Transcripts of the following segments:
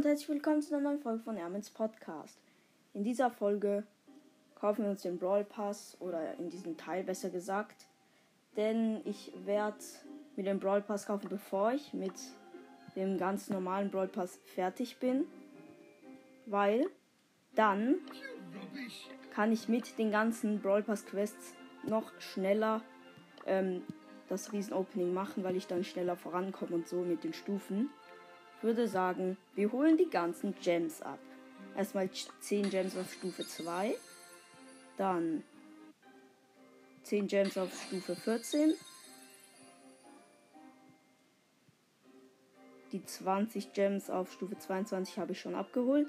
und herzlich willkommen zu einer neuen Folge von Ermins Podcast. In dieser Folge kaufen wir uns den Brawl Pass oder in diesem Teil besser gesagt, denn ich werde mir den Brawl Pass kaufen, bevor ich mit dem ganz normalen Brawl Pass fertig bin, weil dann kann ich mit den ganzen Brawl Pass Quests noch schneller ähm, das Riesen-Opening machen, weil ich dann schneller vorankomme und so mit den Stufen. Würde sagen, wir holen die ganzen Gems ab. Erstmal 10 Gems auf Stufe 2. Dann 10 Gems auf Stufe 14. Die 20 Gems auf Stufe 22 habe ich schon abgeholt.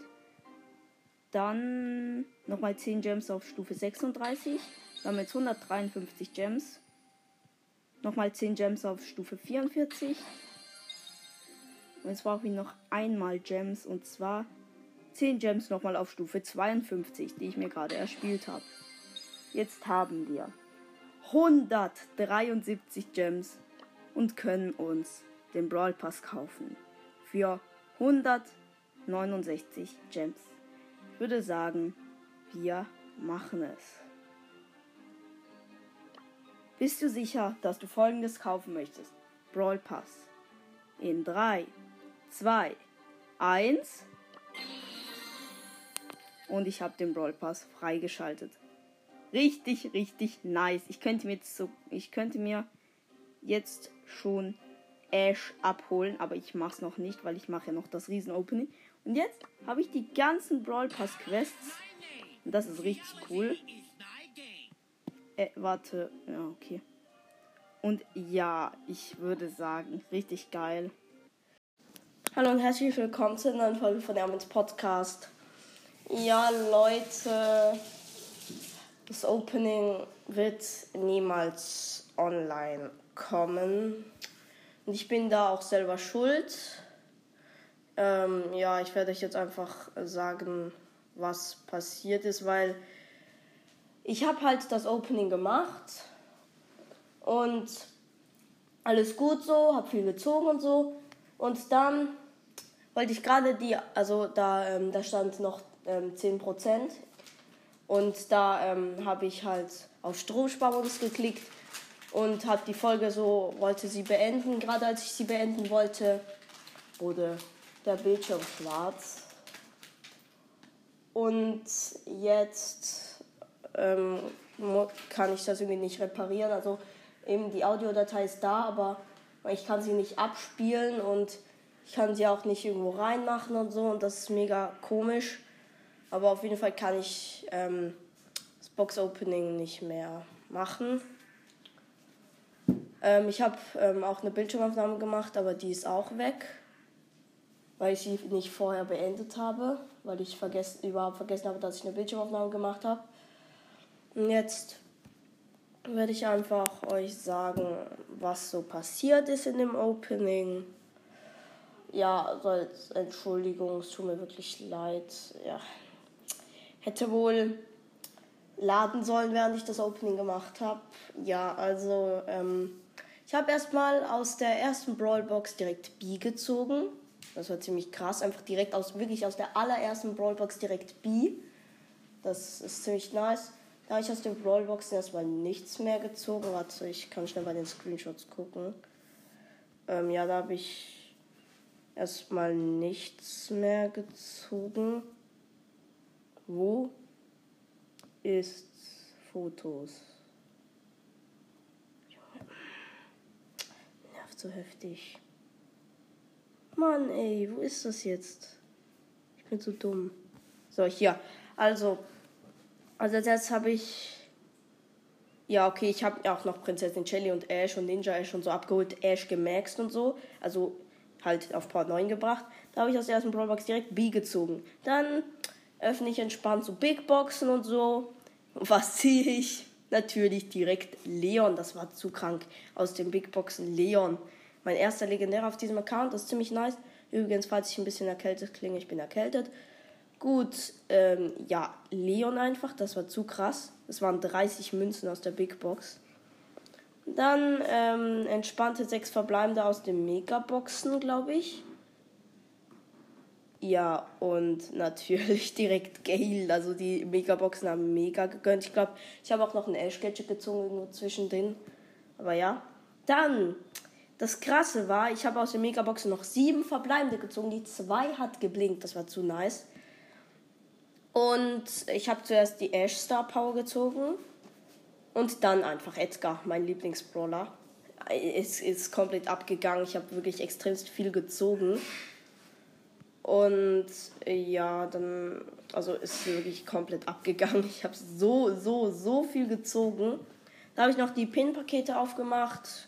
Dann nochmal 10 Gems auf Stufe 36. Damit 153 Gems. Nochmal 10 Gems auf Stufe 44. Und jetzt brauche ich noch einmal Gems. Und zwar 10 Gems nochmal auf Stufe 52, die ich mir gerade erspielt habe. Jetzt haben wir 173 Gems und können uns den Brawl Pass kaufen. Für 169 Gems. Ich würde sagen, wir machen es. Bist du sicher, dass du folgendes kaufen möchtest? Brawl Pass. In 3, 2, 1. Und ich habe den Brawl Pass freigeschaltet. Richtig, richtig nice. Ich könnte mir jetzt so, ich könnte mir jetzt schon Ash abholen, aber ich mache es noch nicht, weil ich mache ja noch das Riesen Opening. Und jetzt habe ich die ganzen Brawl Pass Quests. Und das ist richtig cool. Äh, warte. Ja, okay. Und ja, ich würde sagen, richtig geil. Hallo und herzlich willkommen zu einer neuen Folge von Ermins Podcast. Ja, Leute, das Opening wird niemals online kommen. Und ich bin da auch selber schuld. Ähm, ja, ich werde euch jetzt einfach sagen, was passiert ist, weil ich habe halt das Opening gemacht und alles gut so, habe viel gezogen und so. Und dann wollte ich gerade die, also da, ähm, da stand noch ähm, 10%. Und da ähm, habe ich halt auf Stromsparmodus geklickt und habe die Folge so, wollte sie beenden. Gerade als ich sie beenden wollte, wurde der Bildschirm schwarz. Und jetzt ähm, kann ich das irgendwie nicht reparieren. Also eben die Audiodatei ist da, aber ich kann sie nicht abspielen und ich kann sie auch nicht irgendwo reinmachen und so und das ist mega komisch. Aber auf jeden Fall kann ich ähm, das Box Opening nicht mehr machen. Ähm, ich habe ähm, auch eine Bildschirmaufnahme gemacht, aber die ist auch weg, weil ich sie nicht vorher beendet habe, weil ich vergessen, überhaupt vergessen habe, dass ich eine Bildschirmaufnahme gemacht habe. Und jetzt werde ich einfach euch sagen, was so passiert ist in dem Opening. Ja, also als Entschuldigung, es tut mir wirklich leid. Ja, hätte wohl laden sollen, während ich das Opening gemacht habe. Ja, also ähm, ich habe erstmal aus der ersten Brawlbox direkt B gezogen. Das war ziemlich krass, einfach direkt aus wirklich aus der allerersten Brawlbox direkt B. Das ist ziemlich nice. Da habe ich aus den Brawlboxen erstmal nichts mehr gezogen. Warte, ich kann schnell bei den Screenshots gucken. Ähm, ja, da habe ich erstmal nichts mehr gezogen. Wo ist Fotos? Nervt so heftig. Mann, ey, wo ist das jetzt? Ich bin zu dumm. So, hier. Also, also jetzt habe ich. Ja, okay, ich habe auch noch Prinzessin Shelly und Ash und Ninja Ash und so abgeholt, Ash gemaxt und so. Also halt auf Part 9 gebracht. Da habe ich aus der ersten Brawlbox direkt B gezogen. Dann öffne ich entspannt so Big Boxen und so. Und was ziehe ich? Natürlich direkt Leon. Das war zu krank. Aus den Big Boxen Leon. Mein erster Legendär auf diesem Account. Das ist ziemlich nice. Übrigens, falls ich ein bisschen erkältet klinge, ich bin erkältet. Gut, ähm, ja, Leon einfach, das war zu krass. Das waren 30 Münzen aus der Big Box. Dann ähm, entspannte sechs verbleibende aus den Megaboxen, glaube ich. Ja, und natürlich direkt Gale. Also die Megaboxen haben mega gegönnt. Ich glaube, ich habe auch noch ein Ash-Gadget gezogen irgendwo zwischendrin. Aber ja. Dann, das Krasse war, ich habe aus den Megaboxen noch sieben verbleibende gezogen. Die zwei hat geblinkt. Das war zu nice. Und ich habe zuerst die Ash Star Power gezogen. Und dann einfach Edgar, mein Lieblingsbrawler. Es ist komplett abgegangen. Ich habe wirklich extremst viel gezogen. Und ja, dann, also ist wirklich komplett abgegangen. Ich habe so, so, so viel gezogen. Da habe ich noch die Pin-Pakete aufgemacht.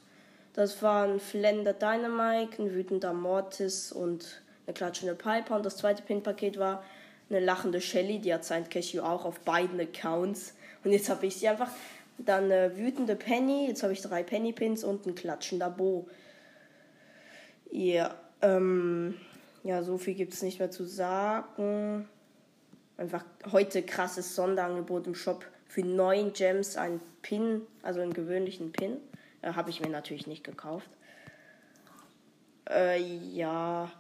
Das waren Flender Dynamite, ein wütender Mortis und eine klatschende Piper. Und das zweite Pin-Paket war eine lachende Shelly, die hat sein Cashew auch auf beiden Accounts. Und jetzt habe ich sie einfach. Dann eine wütende Penny, jetzt habe ich drei Penny-Pins und ein klatschender Bo. Ja, ähm ja, so viel gibt es nicht mehr zu sagen. Einfach heute krasses Sonderangebot im Shop für 9 Gems, ein Pin, also einen gewöhnlichen Pin. Äh, Habe ich mir natürlich nicht gekauft. Äh, ja.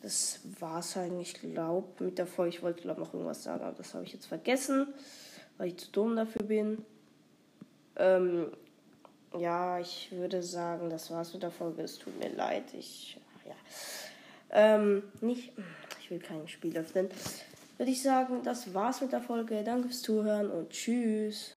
Das war's eigentlich, glaube mit der Folge. Ich wollte, glaube noch irgendwas sagen, aber das habe ich jetzt vergessen, weil ich zu dumm dafür bin. Ähm, ja, ich würde sagen, das war's mit der Folge. Es tut mir leid. Ich ja. Ähm, nicht. Ich will kein Spiel öffnen. Würde ich sagen, das war's mit der Folge. Danke fürs Zuhören und tschüss.